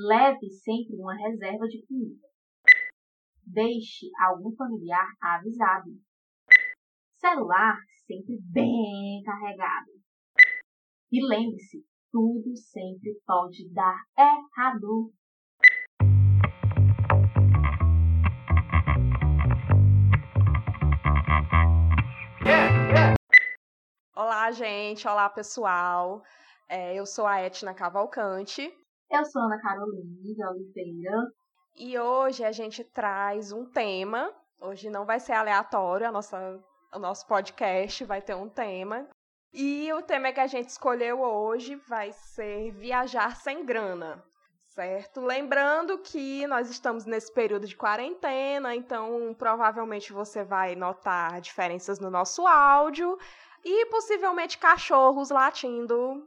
Leve sempre uma reserva de comida. Deixe algum familiar avisado. Celular sempre bem carregado. E lembre-se, tudo sempre pode dar errado. Olá, gente. Olá, pessoal. É, eu sou a Etna Cavalcante. Eu sou Ana Carolina Oliveira. E hoje a gente traz um tema. Hoje não vai ser aleatório, a nossa, o nosso podcast vai ter um tema. E o tema que a gente escolheu hoje vai ser viajar sem grana certo? Lembrando que nós estamos nesse período de quarentena, então provavelmente você vai notar diferenças no nosso áudio e possivelmente cachorros latindo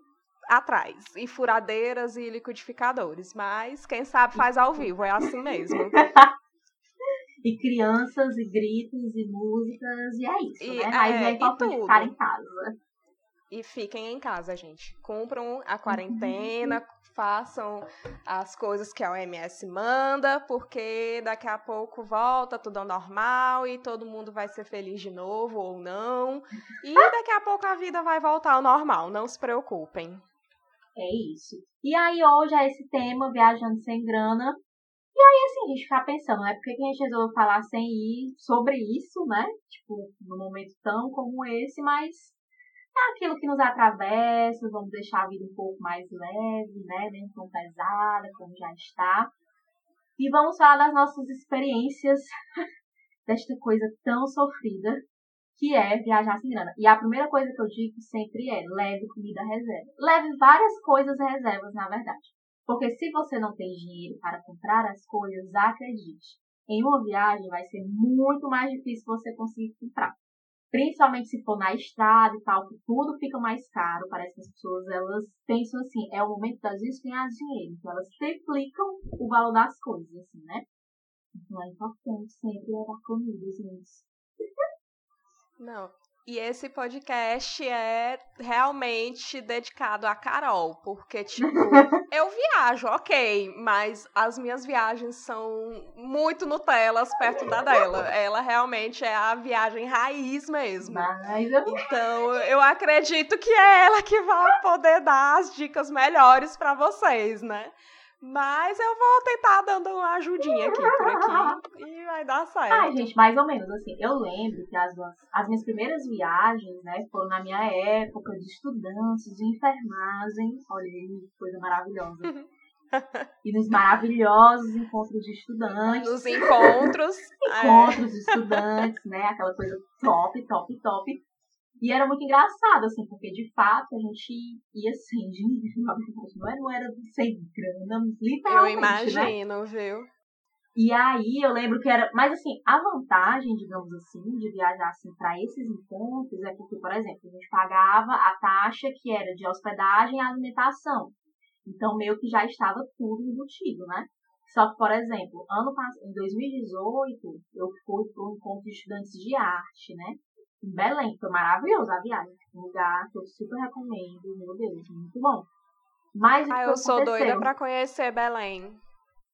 atrás, e furadeiras e liquidificadores, mas quem sabe faz ao vivo, é assim mesmo. e crianças, e gritos, e músicas, e é isso, e, né? Mas é, é importante ficar em casa. E fiquem em casa, gente. Cumpram a quarentena, uhum. façam as coisas que a OMS manda, porque daqui a pouco volta tudo ao normal e todo mundo vai ser feliz de novo ou não. E daqui a pouco a vida vai voltar ao normal, não se preocupem. É isso. E aí hoje é esse tema, viajando sem grana. E aí, assim, a gente ficar pensando, né? Por que a gente resolveu falar sem ir sobre isso, né? Tipo, num momento tão como esse, mas é aquilo que nos atravessa, vamos deixar a vida um pouco mais leve, né? Nem tão pesada como já está. E vamos falar das nossas experiências desta coisa tão sofrida que é viajar sem grana. E a primeira coisa que eu digo sempre é leve comida reserva. Leve várias coisas reservas, na verdade. Porque se você não tem dinheiro para comprar as coisas, acredite, em uma viagem vai ser muito mais difícil você conseguir comprar. Principalmente se for na estrada e tal, que tudo fica mais caro. Parece que as pessoas elas pensam assim, é o momento das vezes ganhar dinheiro. Então elas triplicam o valor das coisas, assim, né? Então é importante sempre levar comida, gente. Não, e esse podcast é realmente dedicado a Carol, porque, tipo, eu viajo, ok, mas as minhas viagens são muito Nutelas perto da dela. Ela realmente é a viagem raiz mesmo. Então, eu acredito que é ela que vai poder dar as dicas melhores para vocês, né? Mas eu vou tentar dando uma ajudinha aqui por aqui e vai dar certo. Ai, gente, mais ou menos assim. Eu lembro que as, as minhas primeiras viagens, né, foram na minha época de estudantes, de enfermagem. Olha aí, coisa maravilhosa. e nos maravilhosos encontros de estudantes. Nos encontros. encontros é. de estudantes, né? Aquela coisa top, top, top. E era muito engraçado, assim, porque de fato a gente ia sem dinheiro, não era, não era sem grana, literalmente. Eu né? imagino, né? viu? E aí eu lembro que era. Mas assim, a vantagem, digamos assim, de viajar assim para esses encontros é porque, por exemplo, a gente pagava a taxa que era de hospedagem e alimentação. Então, meio que já estava tudo embutido, né? Só que, por exemplo, ano passado, em 2018, eu fui para um encontro de estudantes de arte, né? Belém. Foi maravilhoso a viagem. Um lugar que eu super recomendo. Meu Deus, muito bom. Mas ah, eu sou doida pra conhecer Belém.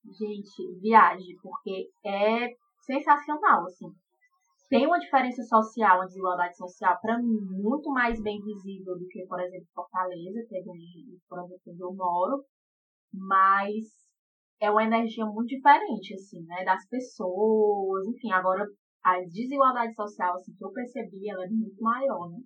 Gente, viagem, porque é sensacional, assim. Tem uma diferença social, uma desigualdade social, para mim, muito mais bem visível do que, por exemplo, Fortaleza, que é onde, por exemplo, onde eu moro. Mas é uma energia muito diferente, assim, né? Das pessoas, enfim, agora a desigualdade social, assim, que eu percebi, ela é muito maior, né?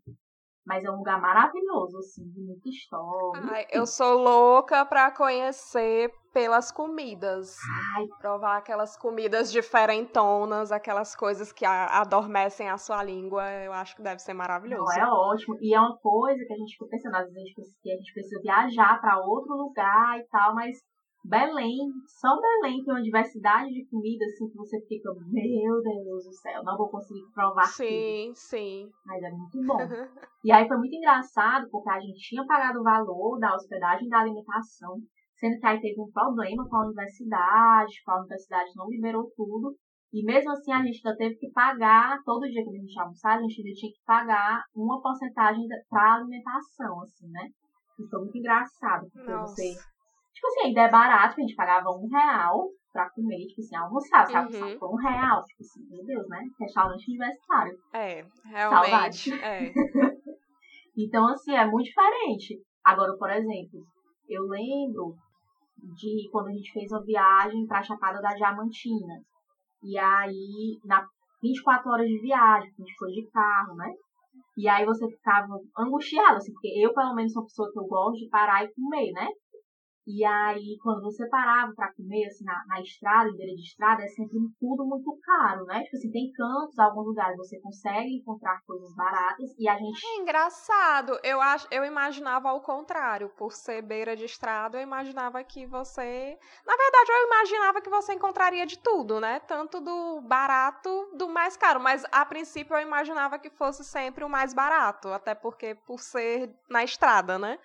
Mas é um lugar maravilhoso, assim, de muita história. Ai, eu sou louca pra conhecer pelas comidas. Ai. Provar aquelas comidas diferentonas, aquelas coisas que adormecem a sua língua. Eu acho que deve ser maravilhoso. Não, é ótimo. E é uma coisa que a gente fica pensando, às vezes a gente precisa, a gente precisa viajar para outro lugar e tal, mas Belém, só Belém tem uma diversidade de comida assim que você fica, meu Deus do céu, não vou conseguir provar Sim, tudo. sim. Mas é muito bom. e aí foi muito engraçado porque a gente tinha pagado o valor da hospedagem e da alimentação, sendo que aí teve um problema com a universidade, com a universidade não liberou tudo. E mesmo assim a gente ainda teve que pagar, todo dia que a gente almoçar, a gente ainda tinha que pagar uma porcentagem para alimentação, assim, né? E foi muito engraçado, porque Nossa. você Tipo assim, ainda é barato, a gente pagava um real pra comer, tipo assim, almoçar, sabe? Uhum. Por um real, tipo assim, meu Deus, né? Restaurante universitário. É, realmente. Saudade. É. então, assim, é muito diferente. Agora, por exemplo, eu lembro de quando a gente fez uma viagem pra Chapada da Diamantina. E aí, na 24 horas de viagem, a gente foi de carro, né? E aí você ficava angustiado, assim, porque eu, pelo menos, sou uma pessoa que eu gosto de parar e comer, né? E aí, quando você parava para comer, assim, na, na estrada, em beira de estrada, é sempre tudo muito caro, né? Tipo assim, tem cantos, alguns lugares você consegue encontrar coisas baratas e a gente... É engraçado. Eu, acho, eu imaginava ao contrário. Por ser beira de estrada, eu imaginava que você... Na verdade, eu imaginava que você encontraria de tudo, né? Tanto do barato, do mais caro. Mas, a princípio, eu imaginava que fosse sempre o mais barato. Até porque, por ser na estrada, né?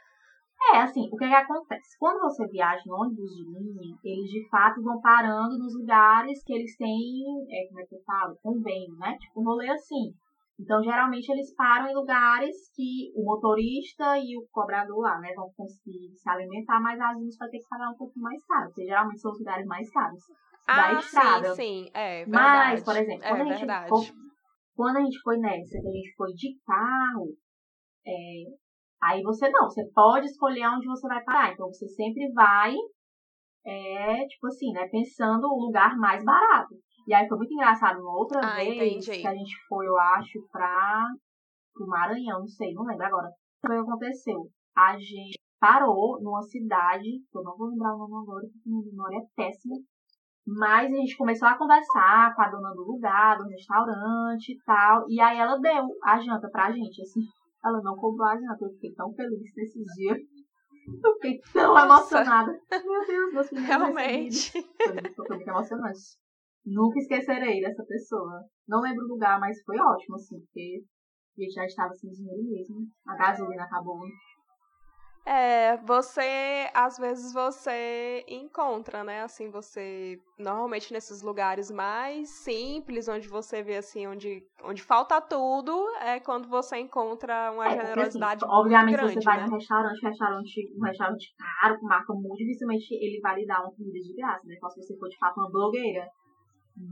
É, assim, o que, é que acontece? Quando você viaja em ônibus de linha, eles de fato vão parando nos lugares que eles têm, é, como é que eu falo? Convênio, né? Tipo um rolê assim. Então, geralmente, eles param em lugares que o motorista e o cobrador lá, né, vão conseguir se alimentar, mas às vezes vai ter que pagar um pouco mais caro, porque geralmente são os lugares mais caros ah, da estrada. Sim, sim, é verdade. Mas, por exemplo, é quando, é a gente foi, quando a gente foi nessa, que a gente foi de carro, é, Aí você não, você pode escolher onde você vai parar. Então você sempre vai, é, tipo assim, né, pensando o lugar mais barato. E aí foi muito engraçado uma outra ah, vez entendi. que a gente foi, eu acho, pra o Maranhão, não sei, não lembro agora. O que aconteceu? A gente parou numa cidade, que eu não vou lembrar o nome agora, porque minha memória é péssima. Mas a gente começou a conversar com a dona do lugar, do restaurante e tal. E aí ela deu a janta pra gente, assim. Ela não comprou a janta. Eu fiquei tão feliz nesses dias. Eu fiquei tão Nossa. emocionada. Meu Deus, meus filhos Realmente. Foi, foi muito emocionante. Nunca esquecerei dessa pessoa. Não lembro o lugar, mas foi ótimo, assim, porque a gente já estava sem dinheiro mesmo. A gasolina acabou. É, você, às vezes você encontra, né, assim, você, normalmente nesses lugares mais simples, onde você vê, assim, onde, onde falta tudo, é quando você encontra uma é, assim, generosidade assim, obviamente grande, você vai né? num restaurante, restaurante, um restaurante caro, com marca muito, dificilmente ele vai lhe dar uma comida de graça, né, só se você for, de fato, uma blogueira.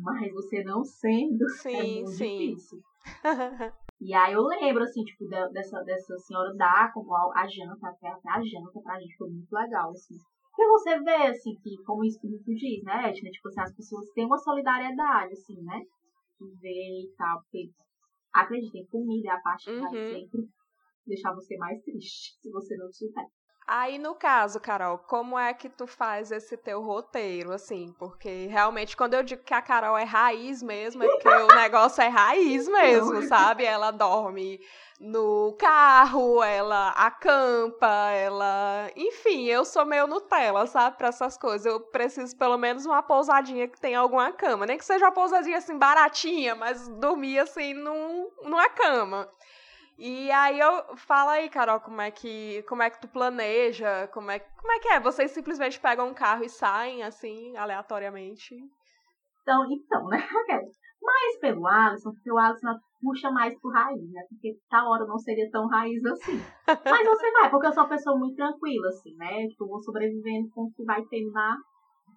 Mas você não sendo, é sim, é muito sim. difícil. E aí eu lembro, assim, tipo, dessa, dessa senhora dar como a janta, até, até a janta pra gente foi muito legal, assim. Porque você vê, assim, que, como isso que diz, né, Edna? Tipo assim, as pessoas têm uma solidariedade, assim, né? Ver e tal, porque acreditem, comida é a parte que uhum. vai sempre deixar você mais triste, se você não tiver. Aí, no caso, Carol, como é que tu faz esse teu roteiro, assim? Porque realmente, quando eu digo que a Carol é raiz mesmo, é porque o negócio é raiz mesmo, sabe? Ela dorme no carro, ela acampa, ela. Enfim, eu sou meio Nutella, sabe? Pra essas coisas. Eu preciso pelo menos uma pousadinha que tenha alguma cama. Nem que seja uma pousadinha assim baratinha, mas dormir assim num, numa cama. E aí eu fala aí, Carol, como é que como é que tu planeja, como é como é que é? Vocês simplesmente pegam um carro e saem assim aleatoriamente? Então, então, né? Mas pelo Alisson, porque o Alisson puxa mais pro raiz, né? Porque tal hora não seria tão raiz assim. Mas você vai, porque eu sou uma pessoa muito tranquila, assim, né? Tipo, vou sobrevivendo com o que vai ter na,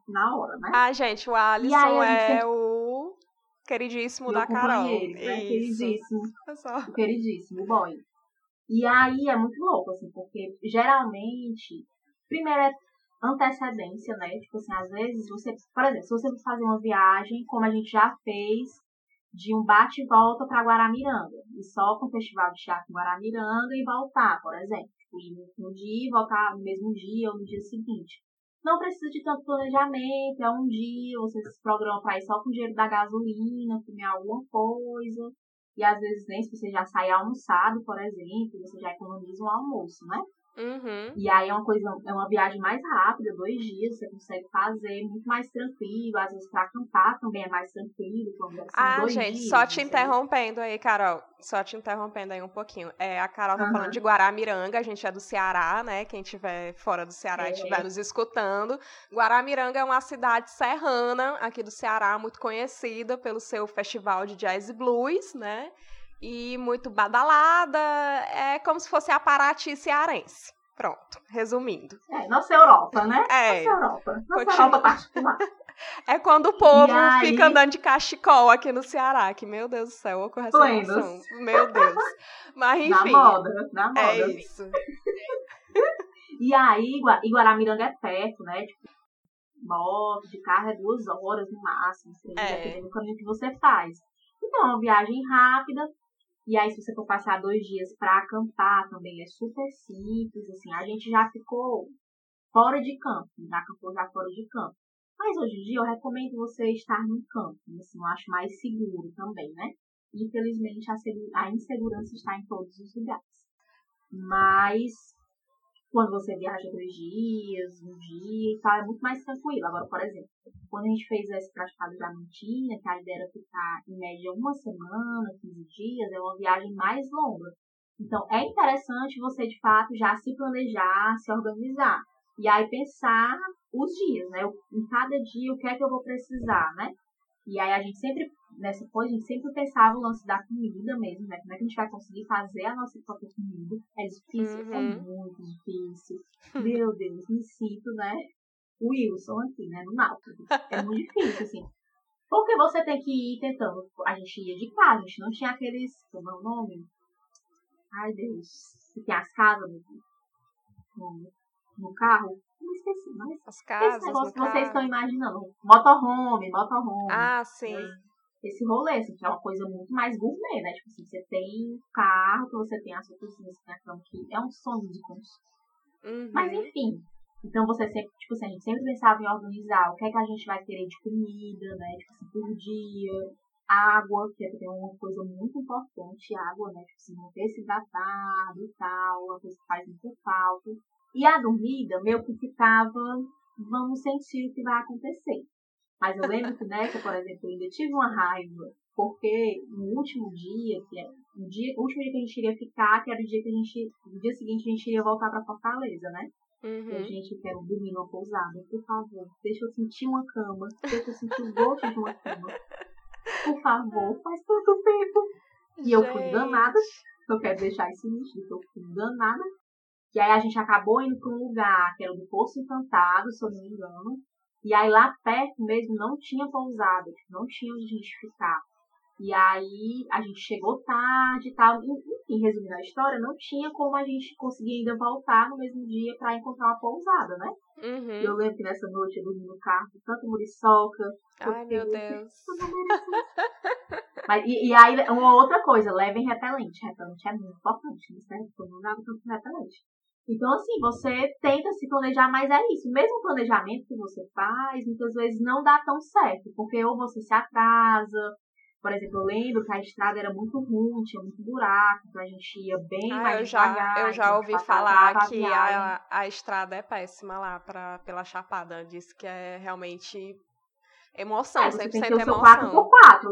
na hora, né? Ah, gente, o Alisson é sempre... o Queridíssimo Meu da Carol. Né? Queridíssimo. O queridíssimo, boy. E aí é muito louco, assim, porque geralmente, primeiro é antecedência, né? Tipo assim, às vezes você, por exemplo, se você for fazer uma viagem, como a gente já fez, de um bate e volta para Guaramiranga, e só com o festival de teatro em Guaramiranga e voltar, por exemplo. Tipo, ir no dia e voltar no mesmo dia ou no dia seguinte. Não precisa de tanto planejamento, é um dia, você se programa para ir só com o dinheiro da gasolina, comer alguma coisa. E às vezes nem se você já sai almoçado, por exemplo, você já economiza um almoço, né? Uhum. E aí é uma coisa, é uma viagem mais rápida, dois dias, você consegue fazer muito mais tranquilo. Às vezes para acampar também é mais tranquilo. Quando, assim, ah, gente, dias, só te interrompendo aí, Carol. Só te interrompendo aí um pouquinho. É, a Carol tá uhum. falando de Guaramiranga, a gente é do Ceará, né? Quem estiver fora do Ceará é. e estiver nos escutando. Guaramiranga é uma cidade serrana aqui do Ceará, muito conhecida pelo seu festival de jazz e blues, né? E muito badalada. É como se fosse a Paraty cearense. Pronto, resumindo. É, nossa Europa, né? É. Nossa Europa. Nossa Continua. Europa particular. É quando o povo aí- fica andando de cachecol aqui no Ceará, que, meu Deus do céu, ô emoção. Meu Deus. Mas Na enfim. moda, na moda. É isso. E aí, Igua- Iguaramiranga é perto, né? Tipo, moto, de carro é duas horas no máximo, assim, É. dependendo do caminho que você faz. Então, é uma viagem rápida. E aí, se você for passar dois dias pra acampar, também é super simples, assim. A gente já ficou fora de campo, já acampou já fora de campo. Mas hoje em dia eu recomendo você estar no campo, assim, eu acho mais seguro também, né? Infelizmente, a, a insegurança está em todos os lugares. Mas quando você viaja dois dias, um dia e tal, é muito mais tranquilo. Agora, por exemplo, quando a gente fez esse praticado de Diamantina, que a ideia era ficar em média uma semana, 15 dias, é uma viagem mais longa. Então, é interessante você, de fato, já se planejar, se organizar. E aí pensar os dias, né? Em cada dia, o que é que eu vou precisar, né? E aí a gente sempre, nessa coisa, a gente sempre pensava o lance da comida mesmo, né? Como é que a gente vai conseguir fazer a nossa própria comida? É difícil, é Uhum. muito difícil. Meu Deus, me sinto, né? Wilson aqui, né? No náutico. É muito difícil, assim. Porque você tem que ir tentando. A gente ia de carro, a gente não tinha aqueles. Como é o nome? Ai, Deus. Que tem as casas no, no, no carro. Eu esqueci, mas. As Esse casas, negócio no que vocês estão imaginando. Motorhome, motorhome. Ah, sim. Esse rolê, assim, que é uma coisa muito mais gourmet, né? Tipo assim, você tem um carro, que você tem a sua cozinha, você tem a cama, que é um sonho de consumo. Uhum. Mas enfim. Então você sempre, tipo assim, a gente sempre pensava em organizar o que é que a gente vai querer de comida, né? Tipo assim, por dia. Água, que é também uma coisa muito importante, água, né? Tipo assim, manter se hidratado e tal, uma coisa que faz muita falta. E a dormida, meio que ficava, vamos sentir o que vai acontecer. Mas eu lembro que nessa, por exemplo, eu ainda tive uma raiva, porque no último dia, que é o, dia, o último dia que a gente iria ficar, que era o dia que a gente, no dia seguinte a gente iria voltar pra Fortaleza, né? A Uhum. gente quer dormir numa pousada, por favor, deixa eu sentir uma cama, deixa eu sentir o gosto de uma cama. Por favor, faz tanto tempo. E eu fui Gente. danada, eu quero deixar isso nítido, eu fui danada. E aí a gente acabou indo pra um lugar que era do Poço Encantado, se eu não me engano. E aí lá perto mesmo não tinha pousada, não tinha onde a gente ficar. E aí a gente chegou tarde e tal. Enfim, resumindo a história, não tinha como a gente conseguir ainda voltar no mesmo dia pra encontrar uma pousada, né? Uhum. Eu lembro que nessa noite eu dormi no carro, com tanta muriçoca. Ai, meu Deus. Mas, e, e aí, uma outra coisa, levem repelente. Repelente é muito importante, né? Porque não dá tanto repelente. Então, assim, você tenta se planejar, mas é isso. Mesmo o planejamento que você faz, muitas vezes não dá tão certo. Porque ou você se atrasa. Por exemplo, eu lembro que a estrada era muito ruim, tinha muito buraco, então a gente ia bem Ah, mais eu já, devagar. eu já ouvi falar que a, a estrada é péssima lá pra, pela Chapada. Diz que é realmente emoção, É, você tem que ter 100% o seu emoção. 4x4.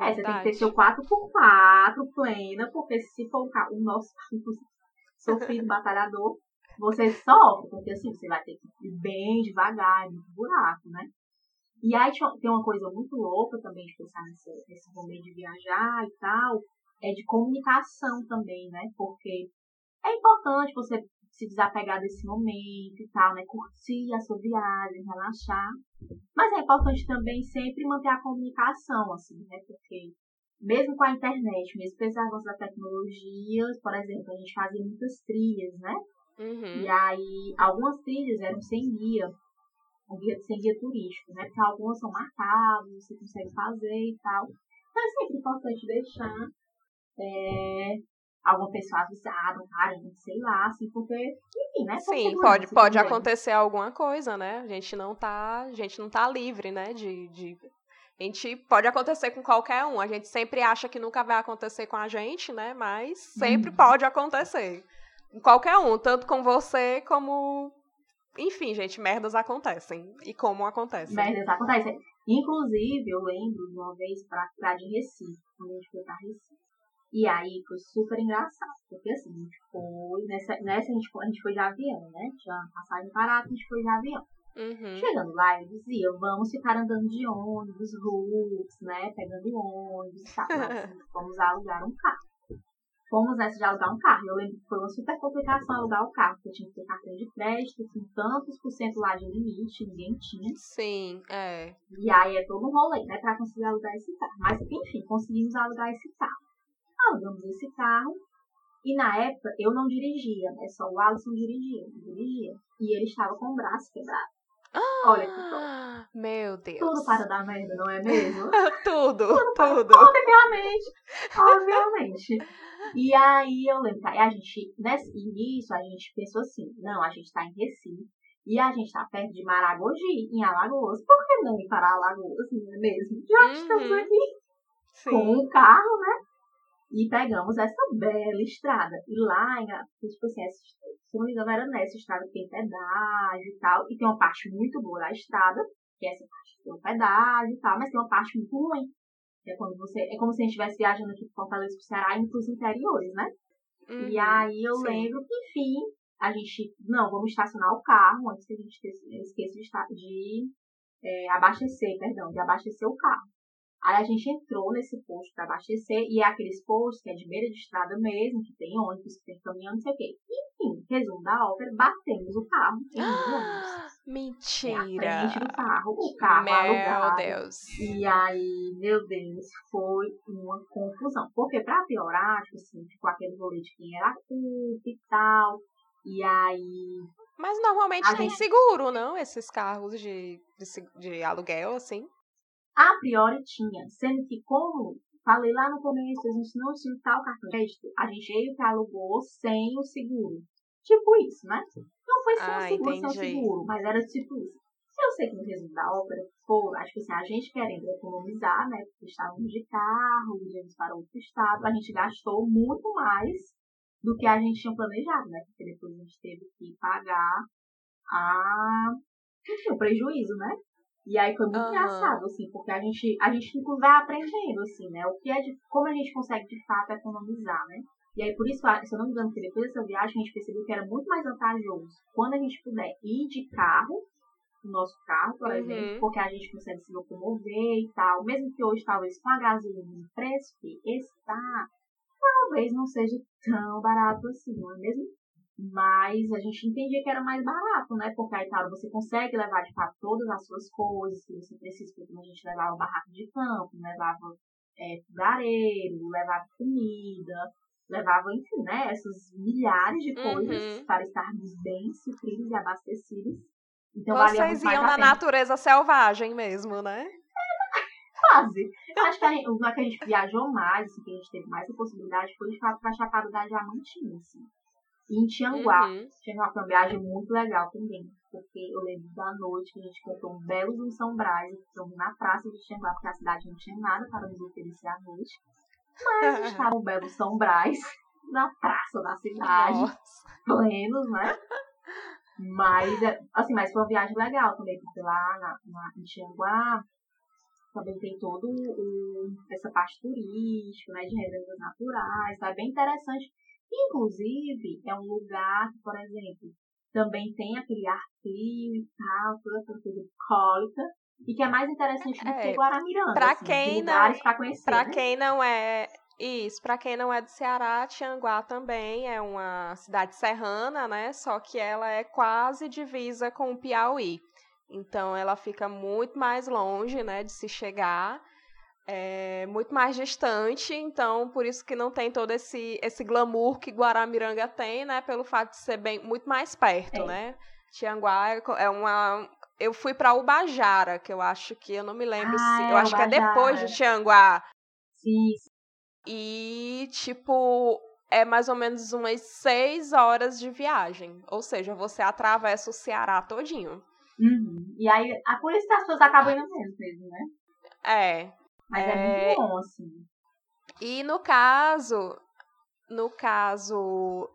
É, você tem que ter seu 4x4 plena, porque se for o ca- o nosso sofrido batalhador, você sofre, porque assim, você vai ter que ir bem devagar, muito buraco, né? E aí tem uma coisa muito louca também de pensar nesse, nesse momento de viajar e tal, é de comunicação também, né? Porque é importante você se desapegar desse momento e tal, né? Curtir a sua viagem, relaxar. Mas é importante também sempre manter a comunicação, assim, né? Porque mesmo com a internet, mesmo com esse avanço da tecnologia, por exemplo, a gente fazia muitas trilhas, né? Uhum. E aí, algumas trilhas eram sem guia, um guia sem guia turístico, né? Porque algumas são marcadas, você consegue fazer e tal. Então é sempre importante deixar é, alguma pessoa avisada, um parente, sei lá, assim, porque, enfim, né? Sim, pode, pode também. acontecer alguma coisa, né? A gente não tá, a gente não tá livre, né? De, de, a gente pode acontecer com qualquer um. A gente sempre acha que nunca vai acontecer com a gente, né? Mas sempre Uhum. pode acontecer. Com qualquer um, tanto com você como. Enfim, gente, merdas acontecem. E como acontecem. Merdas acontecem. Inclusive, eu lembro de uma vez pra, pra de Recife, quando a gente foi pra Recife. E aí foi super engraçado, porque assim, a gente foi, nessa, nessa a, gente, foi- a gente foi de avião, né? Tinha passagem parada, a gente foi de avião. Uhum. Chegando lá, eu dizia, vamos ficar andando de ônibus, loops, né? Pegando ônibus e tal. Vamos alugar um carro. fomos nessa de alugar um carro. Eu lembro que foi uma super complicação alugar o carro, porque tinha que ter cartão de crédito, com tantos por cento lá de limite, ninguém tinha. Sim, é. E aí é todo um rolê, né, pra conseguir alugar esse carro. Mas, enfim, conseguimos alugar esse carro. Alugamos esse carro, e na época eu não dirigia, né, só o Alisson dirigia, dirigia. E ele estava com o braço quebrado. Olha que top. Meu Deus. Tudo para dar merda, não é mesmo? tudo, tudo. tudo. Obviamente, obviamente. E aí eu lembro que a gente, nesse início, a gente pensou assim, não, a gente tá em Recife e a gente tá perto de Maragogi, em Alagoas. Por que não ir para Alagoas, não é mesmo? Já Uhum. estamos aqui Sim. com um carro, né? E pegamos essa bela estrada. E lá, tipo assim, essa, se não me engano, era nessa estrada que tem pedágio e tal. E tem uma parte muito boa da estrada, que é essa parte que tem o pedágio e tal, mas tem uma parte muito ruim. Que é quando você. É como se a gente estivesse viajando aqui de Fortaleza pro Ceará indo pros interiores, né? Uhum. E aí eu sim. lembro que, enfim, a gente. Não, vamos estacionar o carro antes que a gente esqueça, de, de é, abastecer, perdão, de abastecer o carro. Aí a gente entrou nesse posto para abastecer, e é aqueles postos que é de beira de estrada mesmo, que tem ônibus, que tem caminhão, não sei o quê. Enfim, resumo da ópera, batemos o carro em ônibus. É a Mentira. frente do carro, o carro Meu alugado. Deus. E aí, meu Deus, foi uma confusão. Porque pra piorar, tipo assim, ficou aquele rolê de quem era culpa e tal. E aí, Mas normalmente tem gente- seguro, não? Esses carros de, de, de aluguel, assim. A priori tinha. Sendo que, como falei lá no começo, a gente não tinha tal cartão de crédito, a gente veio que alugou sem o seguro. Tipo isso, né? Não foi sem Ah, o seguro, sem o entendi. seguro, mas era tipo isso. Eu sei que no resumo da ópera, pô, acho que assim, a gente querendo economizar, né? Porque estávamos de carro, íamos para outro estado, a gente gastou muito mais do que a gente tinha planejado, né? Porque depois a gente teve que pagar a, enfim, o prejuízo, né? E aí foi muito Aham. engraçado, assim, porque a gente, a gente inclusive vai aprendendo, assim, né? O que é de, como a gente consegue de fato economizar, né? E aí, por isso, se eu não me engano, que depois dessa viagem, a gente percebeu que era muito mais vantajoso quando a gente puder ir de carro, o nosso carro, por Uhum. exemplo, porque a gente consegue se locomover e tal. Mesmo que hoje, talvez, com a gasolina no preço que está, talvez não seja tão barato assim, não é mesmo? Mas a gente entendia que era mais barato, né? Porque claro, você consegue levar de fato todas as suas coisas que você precisa, porque a gente levava barraco de campo, levava é, fogareiro, levava comida, levava, enfim, né? Essas milhares de coisas Uhum. para estarmos bem supridos e abastecidos. Então, Vocês iam a na natureza selvagem mesmo, né? Quase. Eu acho que a gente, o lugar que a gente viajou mais, assim, que a gente teve mais a possibilidade, foi de fato pra Chapada da Diamantina, assim. E em Tianguá. Uhum. Tianguá foi uma viagem muito legal também. Porque eu lembro da noite que a gente comprou um belo em São Brás, ficamos na praça de Tianguá, porque a cidade não tinha nada para nos oferecer à noite. Mas estava um belo São Brás, na praça da cidade, Nossa. plenos, né? Mas, é, assim, mas foi uma viagem legal também, porque lá na, na, em Tianguá também tem todo o, essa parte turística, né, de reservas naturais, tá bem interessante. Inclusive, é um lugar que, por exemplo, também tem aquele ar frio e tal, toda aquela coisa bucólica, e que é mais interessante do É, que Guaramiranga, pra assim, quem não- pra conhecer, Pra né? quem não é. Isso, pra quem não é do Ceará, Tianguá também é uma cidade serrana, né? Só que ela é quase divisa com o Piauí. Então ela fica muito mais longe, né, de se chegar. É muito mais distante, então por isso que não tem todo esse, esse glamour que Guaramiranga tem, né? Pelo fato de ser bem, muito mais perto, É. né? Tianguá é é uma. Eu fui pra Ubajara, que eu acho que eu não me lembro Ah, se. é, Eu acho que é depois Ubajara. de Tianguá. Sim, E, tipo, é mais ou menos umas seis horas de viagem. Ou seja, você atravessa o Ceará todinho. Uhum. E aí, a por isso que as pessoas acabam indo mesmo, né? É. Mas é, É. muito bom, assim. E no caso, no caso,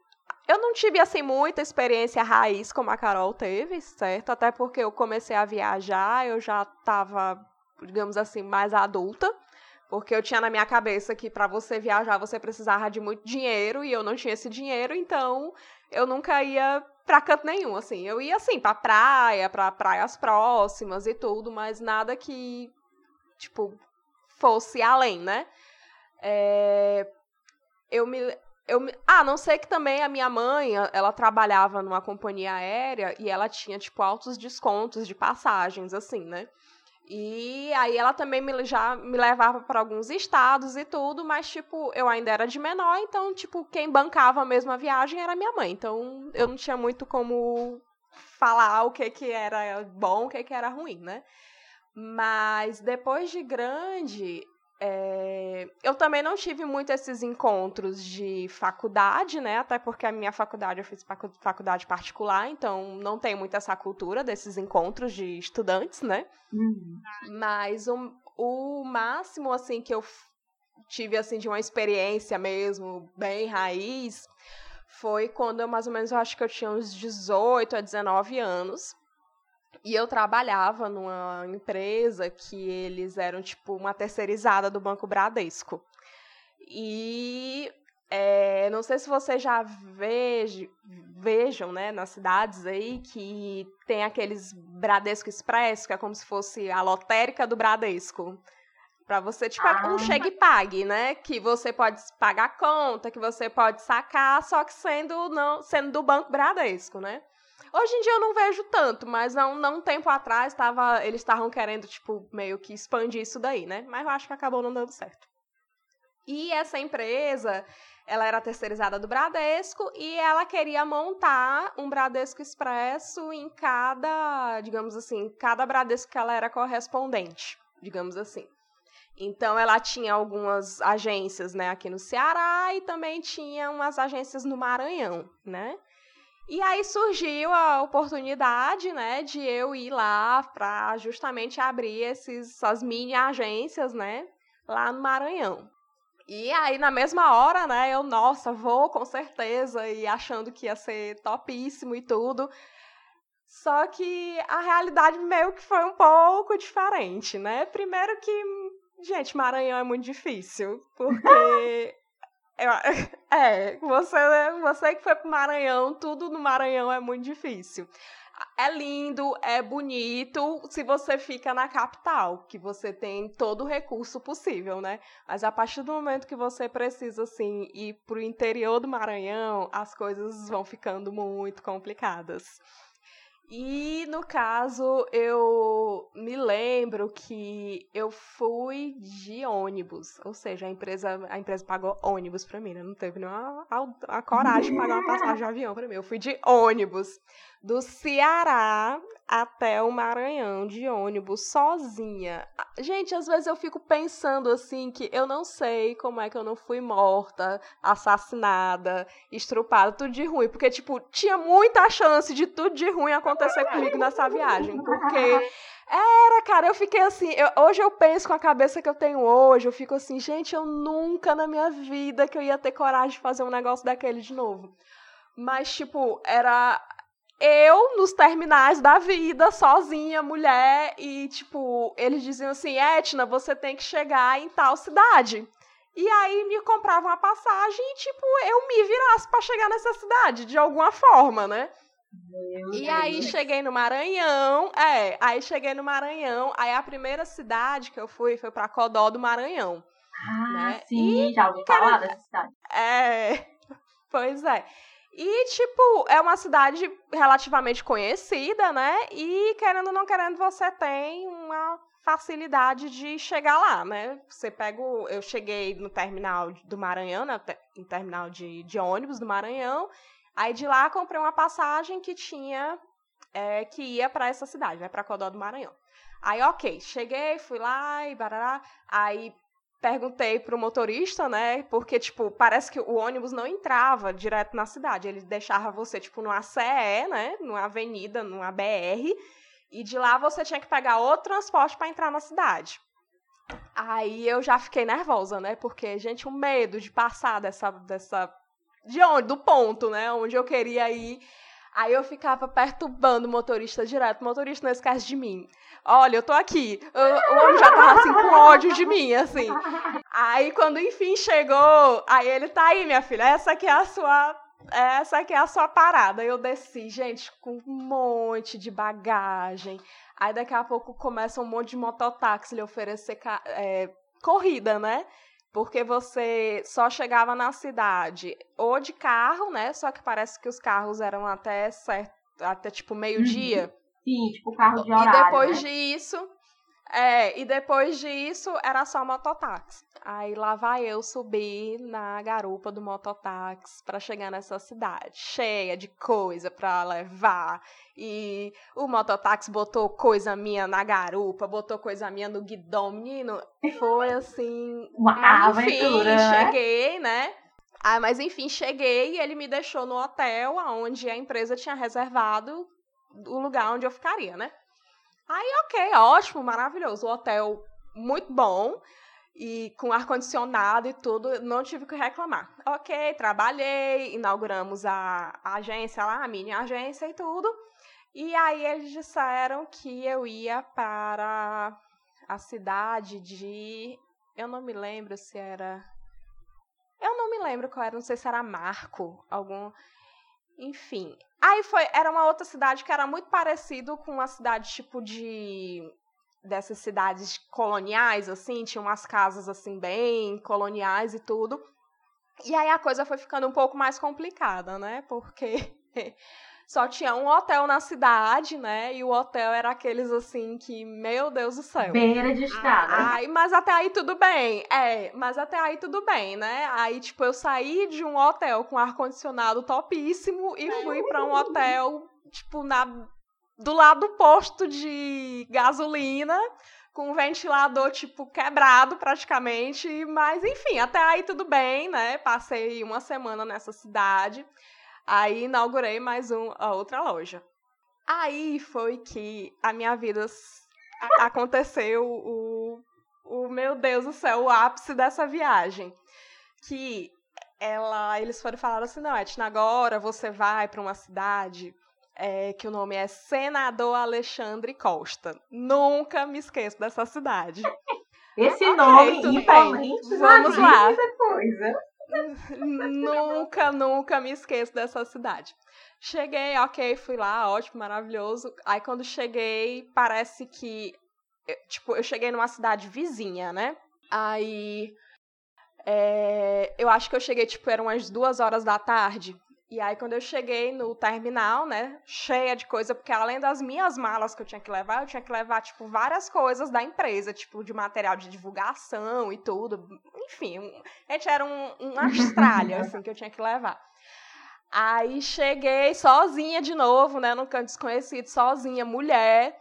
eu não tive assim muita experiência raiz como a Carol teve, certo? Até porque eu comecei a viajar, eu já tava, digamos assim, mais adulta, porque eu tinha na minha cabeça que para você viajar você precisava de muito dinheiro e eu não tinha esse dinheiro, então eu nunca ia pra canto nenhum, assim. Eu ia assim pra praia, pra praias próximas e tudo, mas nada que tipo fosse além, né? É, eu me eu, ah, não sei que também a minha mãe, ela trabalhava numa companhia aérea e ela tinha, tipo, altos descontos de passagens, assim, né? E aí ela também me, já me levava para alguns estados e tudo, mas, tipo, eu ainda era de menor, então, tipo, quem bancava mesmo a viagem era minha mãe. Então, eu não tinha muito como falar o que que era bom, o que que era ruim, né? Mas depois de grande, é, eu também não tive muito esses encontros de faculdade, né? Até porque a minha faculdade eu fiz faculdade particular, então não tem muito essa cultura desses encontros de estudantes, né? Uhum. Mas o, o máximo assim que eu tive assim de uma experiência mesmo bem raiz foi quando eu mais ou menos eu acho que eu tinha uns 18 a 19 anos. E eu trabalhava numa empresa que eles eram tipo uma terceirizada do Banco Bradesco. E é, não sei se vocês já vejo, vejam, né, nas cidades aí, que tem aqueles Bradesco Expresso, que é como se fosse a lotérica do Bradesco. Para você, tipo, é um ah. chega e pague, né? Que você pode pagar a conta, que você pode sacar, só que sendo, não, sendo do Banco Bradesco, né? Hoje em dia eu não vejo tanto, mas não um tempo atrás tava, eles estavam querendo, tipo, meio que expandir isso daí, né? Mas eu acho que acabou não dando certo. E essa empresa, ela era terceirizada do Bradesco e ela queria montar um Bradesco Expresso em cada, digamos assim, cada Bradesco que ela era correspondente, digamos assim. Então ela tinha algumas agências, né, aqui no Ceará e também tinha umas agências no Maranhão, né? E aí surgiu a oportunidade, né, de eu ir lá para justamente abrir esses, essas mini agências, né, lá no Maranhão. E aí, na mesma hora, né, eu, nossa, vou com certeza, e achando que ia ser topíssimo e tudo. Só que a realidade meio que foi um pouco diferente, né? Primeiro que, gente, Maranhão é muito difícil, porque é, você, você que foi pro Maranhão, tudo no Maranhão é muito difícil. É lindo, é bonito se você fica na capital, que você tem todo o recurso possível, né? Mas a partir do momento que você precisa, assim, ir pro interior do Maranhão, as coisas vão ficando muito complicadas. E no caso, eu me lembro que eu fui de ônibus, ou seja, a empresa, a empresa pagou ônibus para mim, né? Não teve nenhuma a, a coragem de pagar uma passagem de avião para mim. Eu fui de ônibus do Ceará até o Maranhão de ônibus sozinha. Gente, às vezes eu fico pensando assim que eu não sei como é que eu não fui morta, assassinada, estrupada, tudo de ruim, porque tipo, tinha muita chance de tudo de ruim acontecer comigo nessa viagem, porque era, cara, eu fiquei assim, eu, hoje eu penso com a cabeça que eu tenho hoje, eu fico assim, gente, eu nunca na minha vida que eu ia ter coragem de fazer um negócio daquele de novo. Mas, tipo, era eu nos terminais da vida, sozinha, mulher, e, tipo, eles diziam assim: Etna, você tem que chegar em tal cidade. E aí me compravam a passagem e, tipo, eu me virasse para chegar nessa cidade, de alguma forma, né? Meu e Deus. aí cheguei no Maranhão, é, aí cheguei no Maranhão, aí a primeira cidade que eu fui foi para Codó do Maranhão. Ah, né? sim, e, já ouvi falar dessa cidade. É, pois é. E, tipo, é uma cidade relativamente conhecida, né? E, querendo ou não querendo, você tem uma facilidade de chegar lá, né? Você pega. O... Eu cheguei no terminal do Maranhão, né? No terminal de, de ônibus do Maranhão. Aí de lá comprei uma passagem que tinha. É, que ia para essa cidade, né? Para Codó do Maranhão. Aí, ok, cheguei, fui lá e barará. Aí perguntei pro motorista, né? Porque, tipo, parece que o ônibus não entrava direto na cidade. Ele deixava você, tipo, numa CE, né? Numa avenida, numa BR. E de lá você tinha que pegar outro transporte para entrar na cidade. Aí eu já fiquei nervosa, né? Porque, gente, o medo de passar dessa. dessa de onde? Do ponto, né? Onde eu queria ir. Aí eu ficava perturbando o motorista direto. O motorista não esquece de mim. Olha, eu tô aqui. O, homem já tava assim com ódio de mim, assim. Aí quando enfim chegou, aí ele tá aí, minha filha. Essa aqui é a sua. Essa aqui é a sua parada. Eu desci, gente, com um monte de bagagem. Aí daqui a pouco começa um monte de mototáxi lhe oferecer é, corrida, né? Porque você só chegava na cidade ou de carro, né? Só que parece que os carros eram até certo, até tipo meio-dia. Uhum. Sim, tipo carro de horário. E depois né? disso, é, e depois disso era só mototáxi. Aí lá vai eu subir na garupa do mototáxi para chegar nessa cidade, cheia de coisa para levar. E o mototáxi botou coisa minha na garupa, botou coisa minha no guidão, menino. Foi assim. Uma enfim, aventura, né? cheguei, né? Ah, mas enfim, cheguei e ele me deixou no hotel onde a empresa tinha reservado o lugar onde eu ficaria, né? Aí, ok, ótimo, maravilhoso. O hotel muito bom e com ar-condicionado e tudo, não tive que reclamar. Ok, trabalhei, inauguramos a, a agência lá, a mini agência e tudo. E aí eles disseram que eu ia para a cidade de. Eu não me lembro se era. Eu não me lembro qual era, não sei se era Marco, algum. Enfim. Aí foi, era uma outra cidade que era muito parecido com uma cidade tipo de dessas cidades coloniais assim, tinha umas casas assim bem coloniais e tudo. E aí a coisa foi ficando um pouco mais complicada, né? Porque só tinha um hotel na cidade, né? E o hotel era aqueles assim que, meu Deus do céu. Beira de estrada. Ai, mas até aí tudo bem. É, mas até aí tudo bem, né? Aí, tipo, eu saí de um hotel com ar-condicionado topíssimo e fui para um hotel, tipo, na, do lado do posto de gasolina, com um ventilador, tipo, quebrado praticamente. Mas, enfim, até aí tudo bem, né? Passei uma semana nessa cidade. Aí inaugurei mais um, a outra loja. Aí foi que a minha vida aconteceu o, o meu Deus do céu, o ápice dessa viagem. Que ela, eles foram falar assim, não, Etna, agora você vai para uma cidade é, que o nome é Senador Alexandre Costa. Nunca me esqueço dessa cidade. Esse nome, tudo igualmente, bem. já Vamos lá. muita coisa. Nunca, nunca me esqueço dessa cidade. Cheguei, ok, fui lá, ótimo, maravilhoso. Aí quando cheguei, parece que. Tipo, eu cheguei numa cidade vizinha, né? Aí. é, eu acho que eu cheguei, tipo, eram umas duas horas da tarde. E aí, quando eu cheguei no terminal, né, cheia de coisa, porque além das minhas malas que eu tinha que levar, eu tinha que levar, tipo, várias coisas da empresa, tipo, de material de divulgação e tudo. Enfim, um- gente, era um, um Austrália, assim, que eu tinha que levar. Aí cheguei sozinha de novo, né, num canto desconhecido, sozinha, mulher.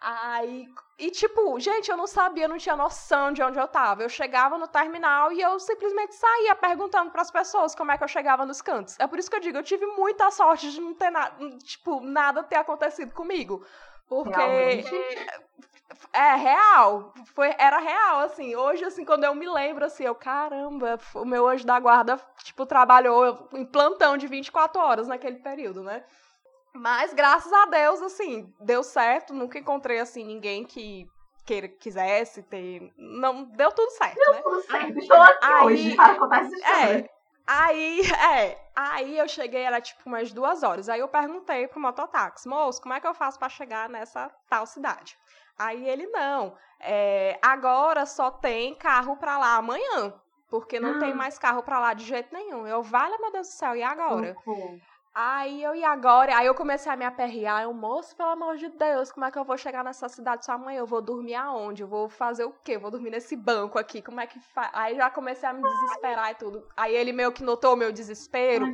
Aí, e tipo, gente, eu não sabia, não tinha noção de onde eu tava. Eu chegava no terminal e eu simplesmente saía perguntando para as pessoas como é que eu chegava nos cantos. É por isso que eu digo, eu tive muita sorte de não ter nada, tipo, nada ter acontecido comigo. Porque Realmente. é real, foi era real assim. Hoje assim, quando eu me lembro assim, eu caramba, o meu anjo da guarda, tipo, trabalhou em plantão de 24 horas naquele período, né? Mas graças a Deus, assim, deu certo. Nunca encontrei assim ninguém que queira, quisesse ter. Não, deu tudo certo, né? Tudo certo. Estou aqui Aí- hoje para contar essa história. É. Aí, é, aí eu cheguei, era tipo umas duas horas. Aí eu perguntei pro mototáxi, moço, como é que eu faço para chegar nessa tal cidade? Aí ele, não, é, agora só tem carro pra lá amanhã, porque não tem Ah. mais carro pra lá de jeito nenhum. Eu, vale, meu Deus do céu, e agora? Socorro. Aí eu, e agora? Aí eu comecei a me aperrear. Eu, moço, pelo amor de Deus, como é que eu vou chegar nessa cidade só amanhã? Eu vou dormir aonde? Eu vou fazer o quê? Eu vou dormir nesse banco aqui. Como é que faz? Aí já comecei a me desesperar e tudo. Aí ele meio que notou o meu desespero.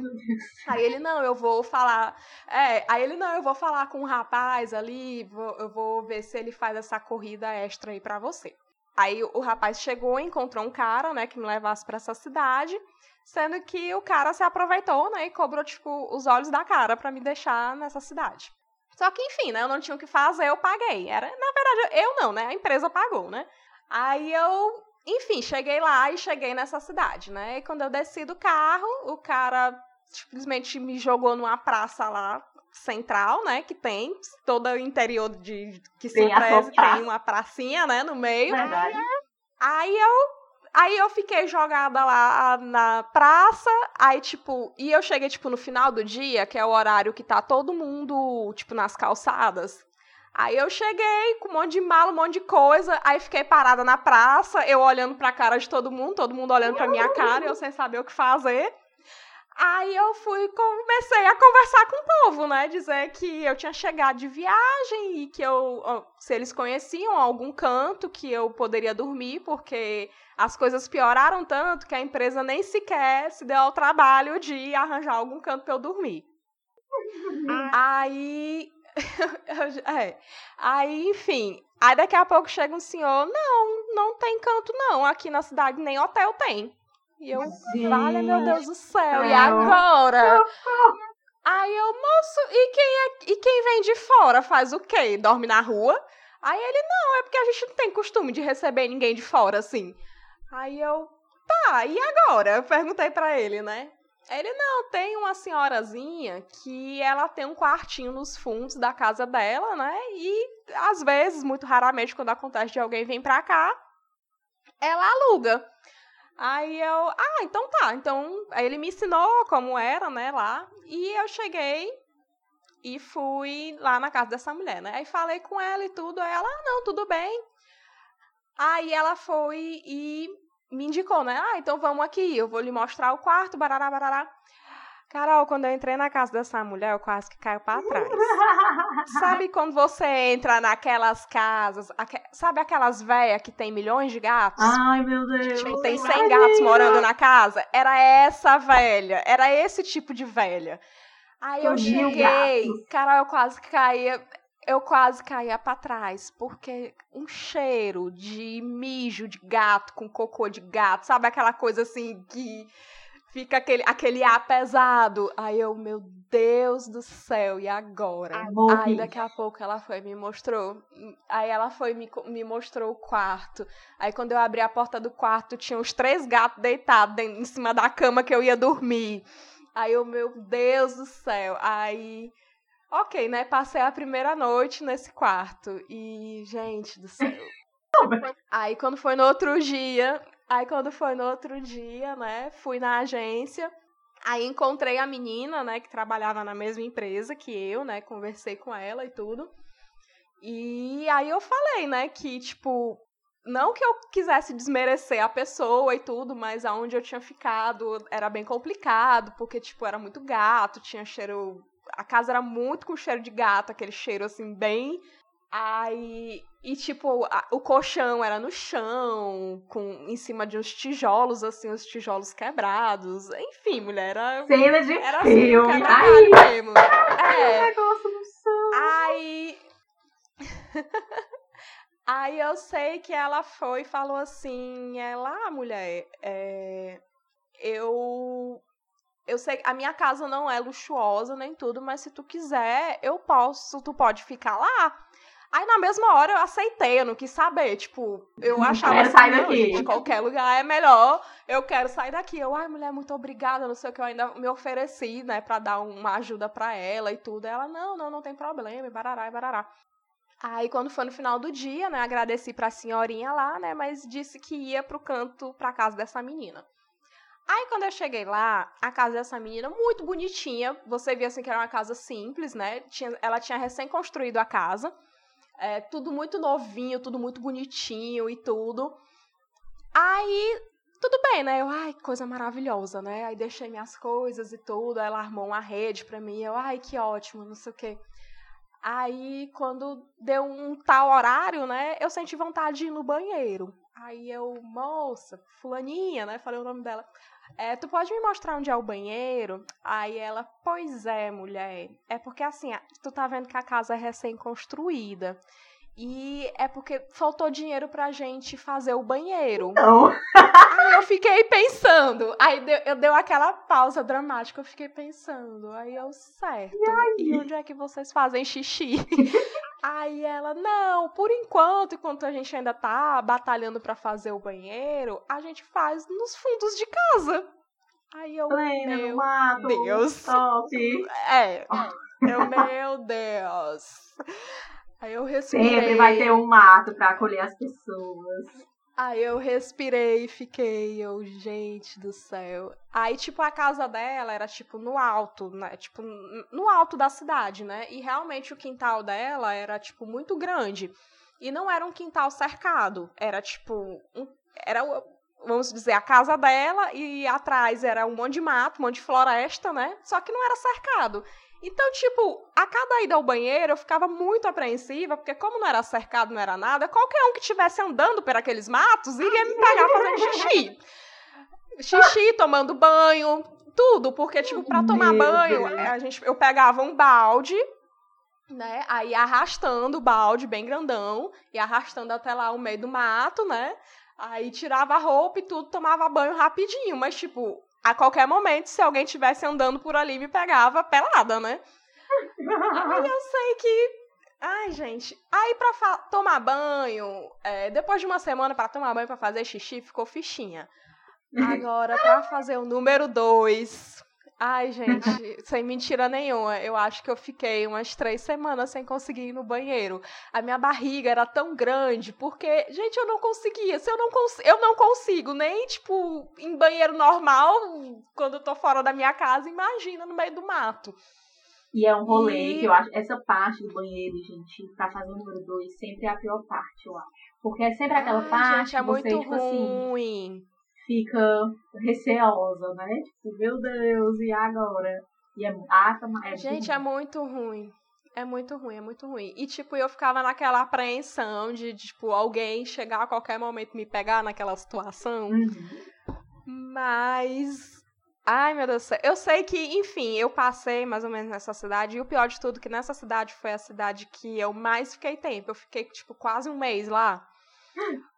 Aí ele, não, eu vou falar. É, aí ele, não, eu vou falar com um rapaz ali, vou- eu vou ver se ele faz essa corrida extra aí pra você. Aí o rapaz chegou, encontrou um cara, né, que me levasse pra essa cidade, sendo que o cara se aproveitou, né, e cobrou, tipo, os olhos da cara pra me deixar nessa cidade. Só que, enfim, né, eu não tinha o que fazer, eu paguei. Era, na verdade, eu não, né, a empresa pagou, né. Aí eu, enfim, cheguei lá e cheguei nessa cidade, né, e quando eu desci do carro, o cara simplesmente me jogou numa praça lá central, né, que tem todo o interior de que se Tem tem uma pracinha, né, no meio. Verdade. Aí eu Aí eu fiquei jogada lá na praça, aí, tipo, e eu cheguei, tipo, no final do dia, que é o horário que tá todo mundo, tipo, nas calçadas. Aí eu cheguei com um monte de mala, um monte de coisa, aí fiquei parada na praça, eu olhando pra cara de todo mundo, todo mundo olhando pra minha cara, eu sem saber o que fazer. Aí eu fui, comecei a conversar com o povo, né? Dizer que eu tinha chegado de viagem e que eu, se eles conheciam algum canto que eu poderia dormir, porque as coisas pioraram tanto que a empresa nem sequer se deu ao trabalho de arranjar algum canto para eu dormir. Aí. é. Aí, enfim. Aí daqui a pouco chega um senhor: não, não tem canto não. Aqui na cidade nem hotel tem. E eu, vale meu Deus do céu, e agora? Aí eu, moço, e quem, é, e quem vem de fora faz o quê? Dorme na rua? Aí ele, não, é porque a gente não tem costume de receber ninguém de fora, assim. Aí eu, tá, e agora? Eu perguntei para ele, né? Ele, não, tem uma senhorazinha que ela tem um quartinho nos fundos da casa dela, né? E às vezes, muito raramente, quando acontece de alguém vir pra cá, ela aluga. Aí eu, ah, então tá. Então, aí ele me ensinou como era, né, lá. E eu cheguei e fui lá na casa dessa mulher, né? Aí falei com ela e tudo. Aí ela, ah, não, tudo bem. Aí ela foi e me indicou, né? Ah, então vamos aqui, eu vou lhe mostrar o quarto, barará, barará. Carol, quando eu entrei na casa dessa mulher, eu quase que caio para trás. sabe quando você entra naquelas casas, aqu sabe aquelas velhas que tem milhões de gatos? Ai, meu Deus. Tipo, tem 100 gatos morando na casa? Era essa velha, era esse tipo de velha. Aí eu cheguei, Carol, eu quase caía, eu quase caía para trás, porque um cheiro de mijo de gato com cocô de gato, sabe aquela coisa assim que fica aquele, aquele ar pesado. Aí eu, meu Deus do céu, e agora? Aí daqui a pouco ela foi me mostrou. Aí ela foi me, me mostrou o quarto. Aí quando eu abri a porta do quarto, tinha os três gatos deitados em cima da cama que eu ia dormir. Aí eu, meu Deus do céu. Aí. Ok, né? Passei a primeira noite nesse quarto. E, gente do céu. Aí quando foi no outro dia, Aí quando foi no outro dia, né, fui na agência, aí encontrei a menina, né, que trabalhava na mesma empresa que eu, né, conversei com ela e tudo. E aí eu falei, né, que tipo, não que eu quisesse desmerecer a pessoa e tudo, mas aonde eu tinha ficado era bem complicado, porque tipo, era muito gato, tinha cheiro a casa era muito com cheiro de gato, aquele cheiro assim bem Aí, e tipo, a, o colchão era no chão, com em cima de uns tijolos, assim, os tijolos quebrados. Enfim, mulher, era. Cena de era filme. Assim, Ai, mesmo. É. negócio no chão. Aí. Aí eu sei que ela foi e falou assim: ela, ah, mulher, é, eu eu sei a minha casa não é luxuosa nem tudo, mas se tu quiser, eu posso, tu pode ficar lá. Aí na mesma hora eu aceitei, eu não quis saber. Tipo, eu achava assim, sair daqui. de qualquer lugar é melhor. Eu quero sair daqui. Eu, ai, mulher, muito obrigada, não sei o que. Eu ainda me ofereci, né, pra dar uma ajuda pra ela e tudo. Ela, não, não, não tem problema, e barará, e barará. Aí, quando foi no final do dia, né, agradeci pra senhorinha lá, né, mas disse que ia pro canto, pra casa dessa menina. Aí, quando eu cheguei lá, a casa dessa menina, muito bonitinha, você via assim que era uma casa simples, né, tinha, ela tinha recém construído a casa, é, tudo muito novinho, tudo muito bonitinho e tudo. Aí, tudo bem, né? Eu, ai, coisa maravilhosa, né? Aí deixei minhas coisas e tudo. Ela armou uma rede pra mim. Eu, ai, que ótimo, não sei o quê. Aí, quando deu um tal horário, né? Eu senti vontade de ir no banheiro. Aí eu, moça, fulaninha, né? Falei o nome dela. É, tu pode me mostrar onde é o banheiro? Aí ela, pois é, mulher. É porque assim, tu tá vendo que a casa é recém-construída. E é porque faltou dinheiro pra gente fazer o banheiro. Não. Aí eu fiquei pensando. Aí deu, eu dei aquela pausa dramática, eu fiquei pensando. Aí eu, certo. E, e onde é que vocês fazem xixi? Aí ela, não, por enquanto, enquanto a gente ainda tá batalhando para fazer o banheiro, a gente faz nos fundos de casa. Aí eu, Plena, meu mato, Deus. Top. É, eu, meu Deus. Aí eu respirei. Sempre vai ter um mato para acolher as pessoas. Aí eu respirei e fiquei, eu, gente do céu. Aí, tipo, a casa dela era, tipo, no alto, né? Tipo, no alto da cidade, né? E realmente o quintal dela era, tipo, muito grande. E não era um quintal cercado. Era, tipo, um, era, vamos dizer, a casa dela e atrás era um monte de mato, um monte de floresta, né? Só que não era cercado. Então, tipo, a cada ida ao banheiro eu ficava muito apreensiva, porque como não era cercado, não era nada, qualquer um que estivesse andando por aqueles matos iria me pegar fazendo xixi. Xixi, tomando banho, tudo, porque, tipo, pra tomar Meu banho, Deus. a gente, eu pegava um balde, né, aí arrastando o balde bem grandão, e arrastando até lá o meio do mato, né, aí tirava a roupa e tudo, tomava banho rapidinho, mas, tipo, a qualquer momento, se alguém estivesse andando por ali, me pegava pelada, né? Aí eu sei que. Ai, gente. Aí pra tomar banho, é, depois de uma semana para tomar banho para fazer xixi, ficou fichinha. Agora, para fazer o número dois, Ai, gente, sem mentira nenhuma, eu acho que eu fiquei umas três semanas sem conseguir ir no banheiro. A minha barriga era tão grande, porque, gente, eu não conseguia. Se eu não, cons eu não consigo nem, tipo, em banheiro normal, quando eu tô fora da minha casa, imagina no meio do mato. E é um rolê e... que eu acho, essa parte do banheiro, gente, pra fazer o número dois, sempre é a pior parte, eu acho. Porque é sempre aquela Ai, parte gente, é que você, muito tipo assim, ruim. assim fica receosa, né? Tipo, meu Deus, e agora? E é, ah, é Gente, é muito ruim. É muito ruim, é muito ruim. E, tipo, eu ficava naquela apreensão de, de tipo, alguém chegar a qualquer momento e me pegar naquela situação. Uhum. Mas. Ai, meu Deus do céu. Eu sei que, enfim, eu passei mais ou menos nessa cidade. E o pior de tudo, que nessa cidade foi a cidade que eu mais fiquei tempo. Eu fiquei, tipo, quase um mês lá.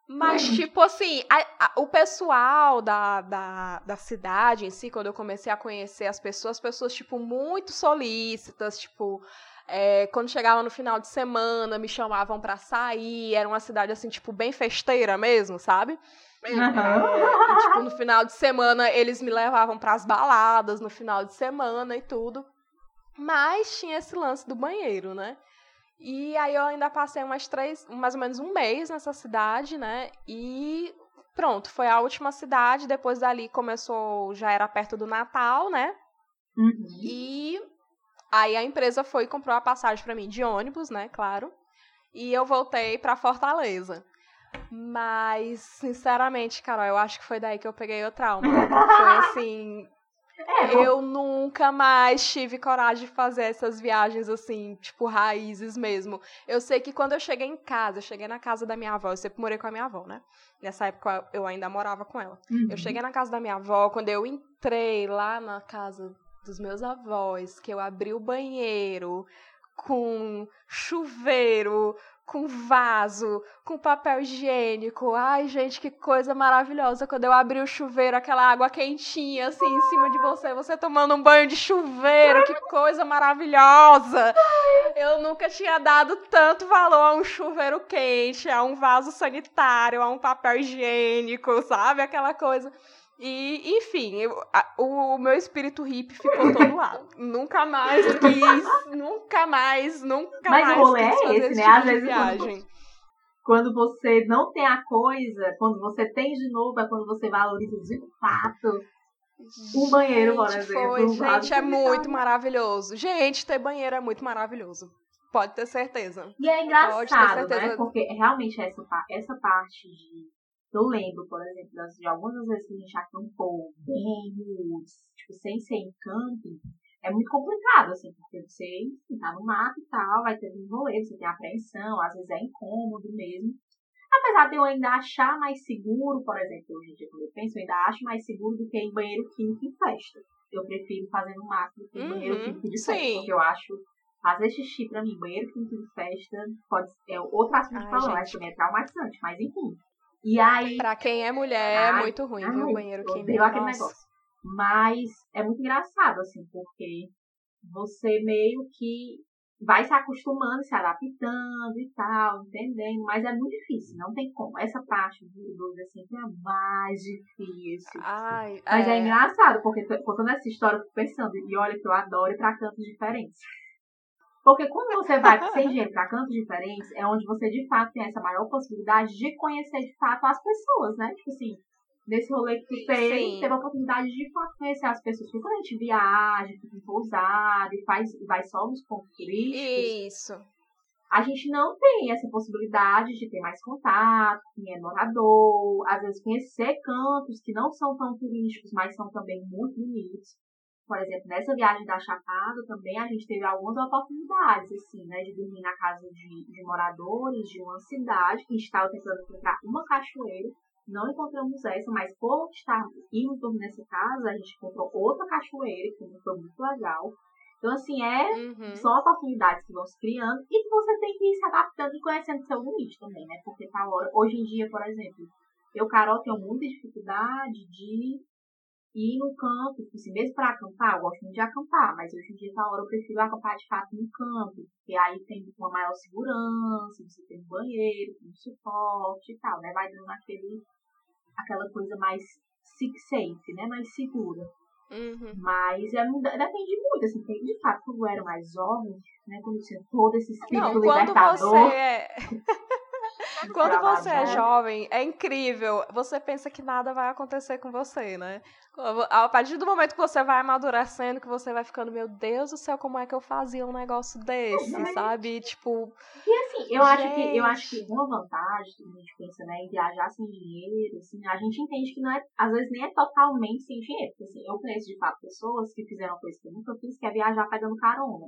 Mas, tipo assim, a, a, o pessoal da, da, da cidade em si, quando eu comecei a conhecer as pessoas, as pessoas, tipo, muito solícitas, tipo, é, quando chegava no final de semana, me chamavam para sair, era uma cidade, assim, tipo, bem festeira mesmo, sabe? Uhum. É, e, tipo, no final de semana, eles me levavam para as baladas no final de semana e tudo. Mas tinha esse lance do banheiro, né? E aí eu ainda passei umas três, mais ou menos um mês nessa cidade, né? E pronto, foi a última cidade. Depois dali começou, já era perto do Natal, né? Uhum. E aí a empresa foi e comprou a passagem para mim de ônibus, né? Claro. E eu voltei para Fortaleza. Mas, sinceramente, Carol, eu acho que foi daí que eu peguei o trauma. Foi assim, é, eu nunca mais tive coragem de fazer essas viagens assim, tipo, raízes mesmo. Eu sei que quando eu cheguei em casa, eu cheguei na casa da minha avó, eu sempre morei com a minha avó, né? Nessa época eu ainda morava com ela. Uhum. Eu cheguei na casa da minha avó, quando eu entrei lá na casa dos meus avós, que eu abri o banheiro com chuveiro, com vaso, com papel higiênico. Ai, gente, que coisa maravilhosa. Quando eu abri o chuveiro, aquela água quentinha assim em cima de você, você tomando um banho de chuveiro, que coisa maravilhosa. Eu nunca tinha dado tanto valor a um chuveiro quente, a um vaso sanitário, a um papel higiênico, sabe? Aquela coisa. E, enfim, eu, a, o meu espírito hippie ficou todo lá. nunca mais quis, nunca mais, nunca Mas mais. Mas o rolê é esse, né? Tipo Às vezes viagem. Quando, você não tem a coisa, quando você tem de novo, é quando você valoriza de fato o banheiro, por exemplo. Foi, gente, é muito maravilhoso. Gente, ter banheiro é muito maravilhoso. Pode ter certeza. E é engraçado, né? Porque realmente essa, essa parte de eu lembro, por exemplo, de algumas vezes que a gente acampou bem tipo, sem ser em camping, é muito complicado, assim, porque você, enfim, tá no mato e tal, vai ter um rolê, você tem apreensão, às vezes é incômodo mesmo. Apesar de eu ainda achar mais seguro, por exemplo, hoje em dia quando eu penso, eu ainda acho mais seguro do que em banheiro químico em festa. Eu prefiro fazer no mato do que em uhum, banheiro químico de festa, porque eu acho fazer xixi pra mim, banheiro químico de festa, pode, é outro assunto de falar, acho que é traumatizante, mas enfim. E aí. Pra quem é mulher, ai, é muito ruim, ai, viu? O banheiro químico. aquele negócio. Mas é muito engraçado, assim, porque você meio que vai se acostumando, se adaptando e tal, entendendo, mas é muito difícil, não tem como. Essa parte do idoso é mais difícil. Ai, mas é... é engraçado, porque contando essa história, eu fico pensando, e olha que eu adoro ir pra cantos diferentes. Porque quando você vai sem dinheiro para cantos diferentes, é onde você de fato tem essa maior possibilidade de conhecer de fato as pessoas, né? Tipo assim, nesse rolê que tu fez, teve a oportunidade de fato conhecer as pessoas. Porque quando a gente viaja, fica em pousada e faz, vai só nos pontos turísticos. Isso. A gente não tem essa possibilidade de ter mais contato, quem é morador, às vezes conhecer cantos que não são tão turísticos, mas são também muito bonitos por exemplo, nessa viagem da Chapada também a gente teve algumas oportunidades, assim, né, de dormir na casa de, de moradores de uma cidade que estava tentando encontrar uma cachoeira. Não encontramos essa, mas por estar indo dormir nessa casa, a gente encontrou outra cachoeira, que foi muito legal. Então, assim, é uhum. são oportunidades que vão se criando e que você tem que ir se adaptando e conhecendo seu limite também, né? Porque tá hora. Hoje em dia, por exemplo, eu, Carol, tenho muita dificuldade de ir no campo, tipo assim, mesmo para acampar, eu gosto muito de acampar, mas hoje em dia, tá hora, eu prefiro acampar de fato no campo, porque aí tem uma maior segurança, você tem um banheiro, tem um suporte e tal, né? Vai dando aquele, aquela coisa mais safe, né? Mais segura. Uhum. Mas é, depende muito, assim, porque de fato, quando eu era mais jovem, né, quando tinha todo esse espírito Não, libertador... Você é... Quando você é jovem, é incrível. Você pensa que nada vai acontecer com você, né? A partir do momento que você vai amadurecendo, que você vai ficando, meu Deus do céu, como é que eu fazia um negócio desse, uhum. sabe? Tipo. E assim, eu acho que eu acho que uma vantagem que a gente pensa, né, em viajar sem dinheiro, assim, a gente entende que não é, às vezes nem é totalmente sem dinheiro. Porque, assim, eu conheço de fato pessoas que fizeram coisa que eu nunca fiz, que é viajar pegando carona.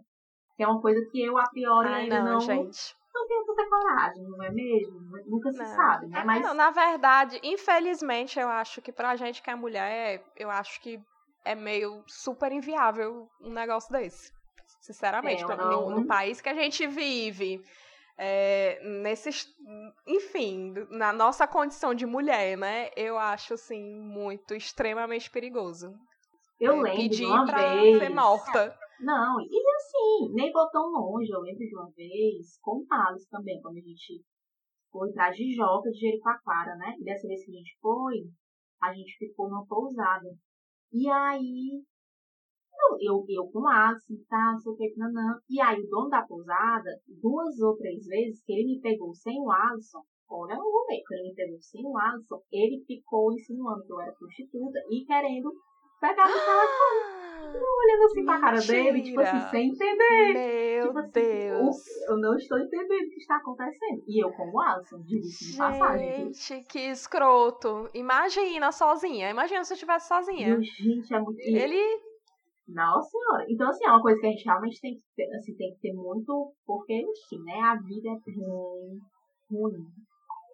Que é uma coisa que eu, a priori, Ai, ainda não, não, gente não tenho tanta coragem, não é mesmo? Nunca se não. sabe, né? Mas... Não, na verdade, infelizmente, eu acho que pra gente que é mulher, eu acho que é meio super inviável um negócio desse. Sinceramente, é, no, no, país que a gente vive, é, nesses, enfim, na nossa condição de mulher, né? Eu acho assim muito extremamente perigoso. Eu é, lembro pedir uma pra vez. ser morta. Não, e assim, nem vou tão longe. Eu lembro de uma vez com o Thales também, quando a gente foi pra Jijoca de Jericoacoara, né? E dessa vez que a gente foi, a gente ficou numa pousada. E aí, eu, eu com o Alisson, tá, não sei o que, não, E aí, o dono da pousada, duas ou três vezes que ele me pegou sem o Alisson, olha o rolê, quando ele me pegou sem o Alisson, ele ficou insinuando que eu era prostituta e querendo pegar no telefone olhando assim Mentira. pra cara dele, tipo assim, sem entender. Meu tipo assim, Deus. Eu não estou entendendo o que está acontecendo. E eu, como Alisson, de passagem. Gente, que escroto. Imagina sozinha. Imagina se eu estivesse sozinha. Meu, gente, é muito. Ele. Nossa senhora. Então, assim, é uma coisa que a gente realmente tem que ter, assim, tem que ter muito. Porque, enfim, né? A vida é ruim. Ruim.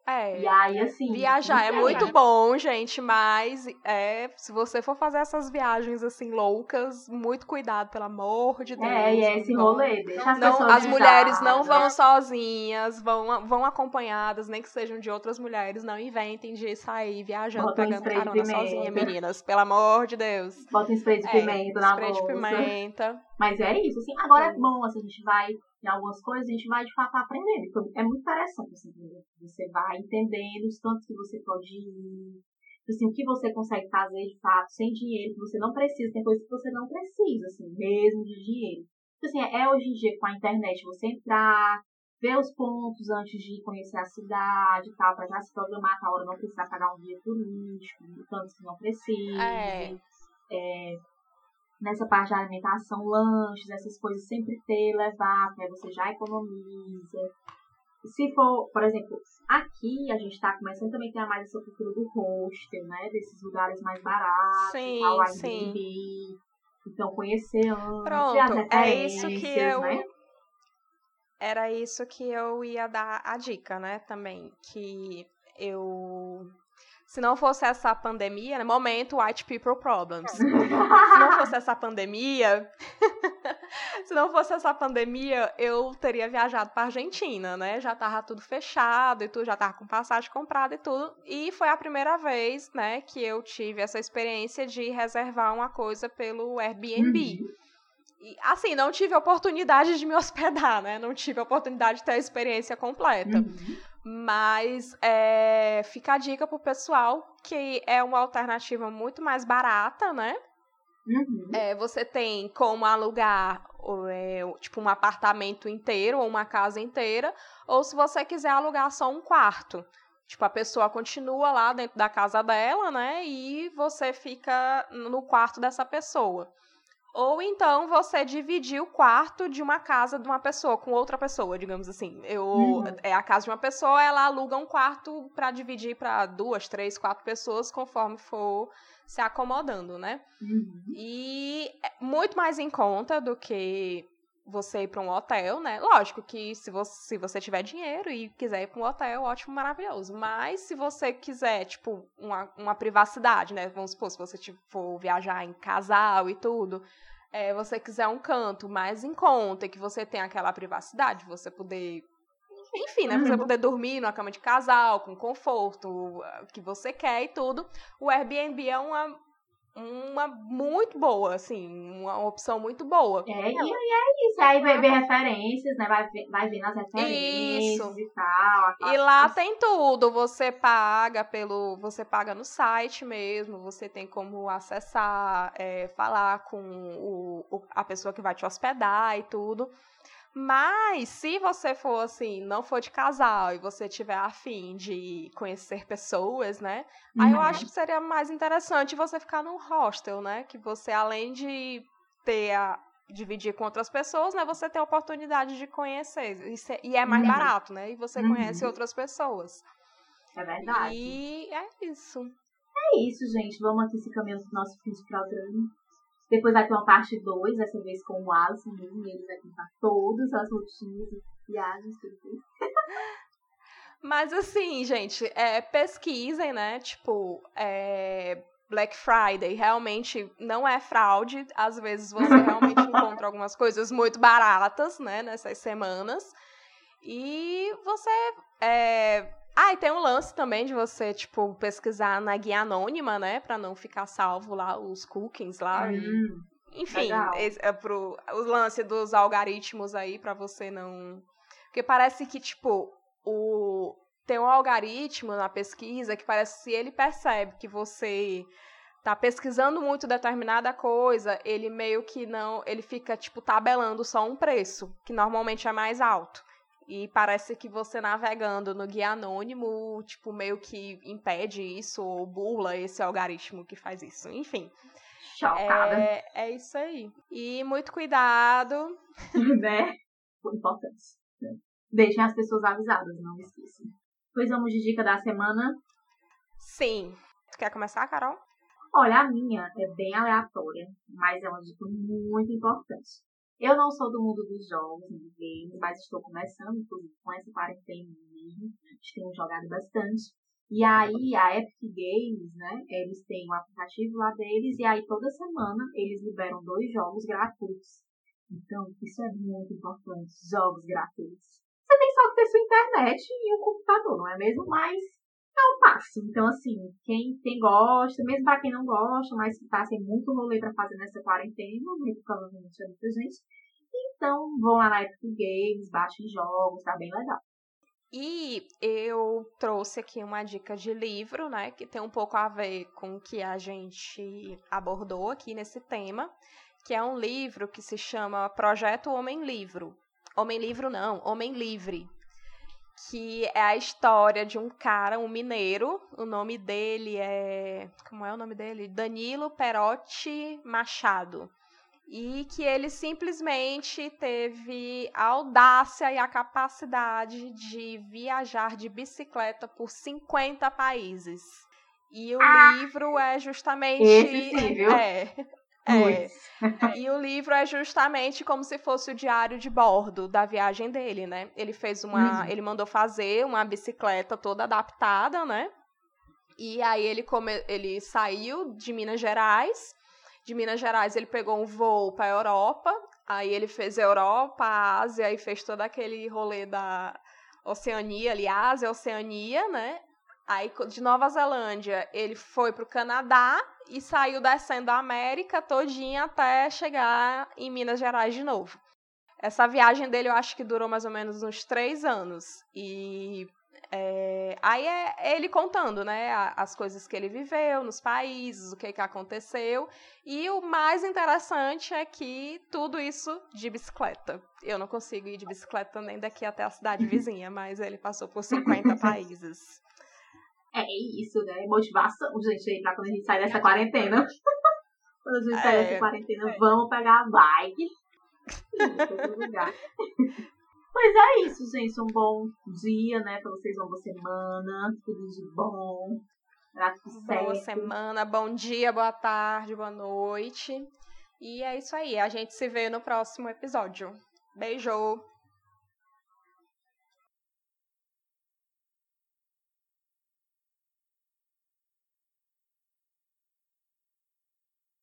É. E aí, assim. Viajar é muito bom, gente, mas é, se você for fazer essas viagens assim loucas, muito cuidado, pelo amor de Deus. É, e é esse rolê, deixa as não, As mulheres não vão né? sozinhas, vão, vão acompanhadas, nem que sejam de outras mulheres. Não inventem de sair viajando, Bota pegando carona sozinha, meninas. Pelo amor de Deus. Bota um spray de é, pimenta na spray bolsa. de pimenta. Mas é isso, assim. Agora é bom, assim, a gente vai em algumas coisas, a gente vai de fato aprendendo. Então, é muito interessante, assim, você vai entendendo os tantos que você pode ir, assim, o que você consegue fazer de fato sem dinheiro, que você não precisa, tem coisas que você não precisa, assim, mesmo de dinheiro. Então, assim, é hoje em dia com a internet você entrar, ver os pontos antes de conhecer a cidade e tal, para já se programar a hora, não precisar pagar um guia turístico, tanto que não precisa. É. É, nessa parte de alimentação, lanches, essas coisas sempre ter, levar, porque você já economiza. Se for, por exemplo, aqui a gente está começando também a ter mais essa cultura do hostel, né? Desses lugares mais baratos, sim, ao Airbnb. Então, conhecer antes, Pronto, é isso que eu... Né? Era isso que eu ia dar a dica, né, também. Que eu se não fosse essa pandemia, né? Momento White People Problems. se não fosse essa pandemia, se não fosse essa pandemia, eu teria viajado para Argentina, né? Já tava tudo fechado e tudo, já tava com passagem comprada e tudo. E foi a primeira vez, né, que eu tive essa experiência de reservar uma coisa pelo Airbnb. Uhum. E, assim, não tive oportunidade de me hospedar, né? Não tive oportunidade de ter a experiência completa. Uhum. Mas é, fica a dica pro pessoal que é uma alternativa muito mais barata, né? Uhum. É, você tem como alugar é, tipo um apartamento inteiro ou uma casa inteira, ou se você quiser alugar só um quarto. Tipo, a pessoa continua lá dentro da casa dela, né? E você fica no quarto dessa pessoa. Ou então você dividir o quarto de uma casa de uma pessoa com outra pessoa, digamos assim. Eu, uhum. É a casa de uma pessoa, ela aluga um quarto para dividir para duas, três, quatro pessoas, conforme for se acomodando, né? Uhum. E é muito mais em conta do que você ir para um hotel, né? Lógico que se você, se você tiver dinheiro e quiser ir para um hotel, ótimo, maravilhoso. Mas se você quiser, tipo, uma, uma privacidade, né? Vamos supor, se você for viajar em casal e tudo, é, você quiser um canto mais em conta, que você tenha aquela privacidade, você poder enfim, né? Uhum. Você poder dormir numa cama de casal, com conforto, que você quer e tudo. O Airbnb é uma, uma muito boa, assim, uma opção muito boa. É, e, é isso. Aí vai ver referências, né? Vai ver, vai ver nas referências isso. e tal. E lá tem tudo. Você paga pelo. Você paga no site mesmo, você tem como acessar, é, falar com o, a pessoa que vai te hospedar e tudo. Mas se você for assim, não for de casal e você tiver afim de conhecer pessoas, né? Uhum. Aí eu acho uhum. que seria mais interessante você ficar num hostel, né? Que você, além de ter a, dividir com outras pessoas, né? Você tem a oportunidade de conhecer. E é mais uhum. barato, né? E você uhum. conhece outras pessoas. É verdade. E é isso. É isso, gente. Vamos aqui se caminhando pro nosso fim de programa. Depois vai ter uma parte 2, dessa vez com o Alisson mesmo, e ele vai contar todas as rotinas e viagens que ele fez. Mas assim, gente, é, pesquisem, né? Tipo, é, Black Friday realmente não é fraude. Às vezes você realmente encontra algumas coisas muito baratas, né? Nessas semanas. E você é, ah, e tem um lance também de você, tipo, pesquisar na guia anônima, né? Pra não ficar salvo lá os cookies lá. Hum, e, enfim, é, é pro, o lance dos algoritmos aí para você não. Porque parece que, tipo, o. Tem um algoritmo na pesquisa que parece que se ele percebe que você tá pesquisando muito determinada coisa, ele meio que não. Ele fica, tipo, tabelando só um preço, que normalmente é mais alto. E parece que você navegando no guia anônimo, tipo, meio que impede isso ou burla esse algoritmo que faz isso. Enfim. Chocada. É, é isso aí. E muito cuidado. né? Importante. Deixem as pessoas avisadas, não esqueçam. Pois vamos de dica da semana? Sim. Tu quer começar, Carol? Olha, a minha é bem aleatória, mas é uma dica muito importante. Eu não sou do mundo dos jogos, dos games, mas estou começando, inclusive, com essa quarentena mesmo. Tem jogado bastante. E aí, a Epic Games, né, eles têm um aplicativo lá deles, e aí toda semana eles liberam dois jogos gratuitos. Então, isso é muito importante, jogos gratuitos. Você tem só que ter sua internet e o computador, não é mesmo? Mas é um passo. Então, assim, quem, quem gosta, mesmo para quem não gosta, mas que tá sem muito rolê para fazer nessa quarentena, muito provavelmente é muita gente. Então, vão lá na Epic Games, baixem jogos, tá bem legal. E eu trouxe aqui uma dica de livro, né, que tem um pouco a ver com o que a gente abordou aqui nesse tema, que é um livro que se chama Projeto Homem Livro. Homem Livro não, Homem Livre, que é a história de um cara, um mineiro. O nome dele é. Como é o nome dele? Danilo Perotti Machado. E que ele simplesmente teve a audácia e a capacidade de viajar de bicicleta por 50 países. E o ah, livro é justamente. Esse sim, viu? É, é. e o livro é justamente como se fosse o diário de bordo da viagem dele, né? Ele fez uma. Uhum. Ele mandou fazer uma bicicleta toda adaptada, né? E aí ele, come, ele saiu de Minas Gerais. De Minas Gerais ele pegou um voo para a Europa. Aí ele fez Europa, Ásia e fez todo aquele rolê da Oceania, ali, Ásia, Oceania, né? Aí de Nova Zelândia ele foi para o Canadá e saiu descendo a América todinha até chegar em Minas Gerais de novo. Essa viagem dele eu acho que durou mais ou menos uns três anos. E é, Aí é ele contando, né, as coisas que ele viveu nos países, o que, que aconteceu. E o mais interessante é que tudo isso de bicicleta. Eu não consigo ir de bicicleta nem daqui até a cidade vizinha, mas ele passou por 50 países. É isso, né? Motivação, gente, pra quando a gente sai dessa quarentena. quando a gente sai dessa é, quarentena, é. vamos pegar a bike. Pois é isso, gente. Um bom dia, né? Pra vocês, uma boa semana. Tudo de bom. Boa semana, bom dia, boa tarde, boa noite. E é isso aí. A gente se vê no próximo episódio. Beijo!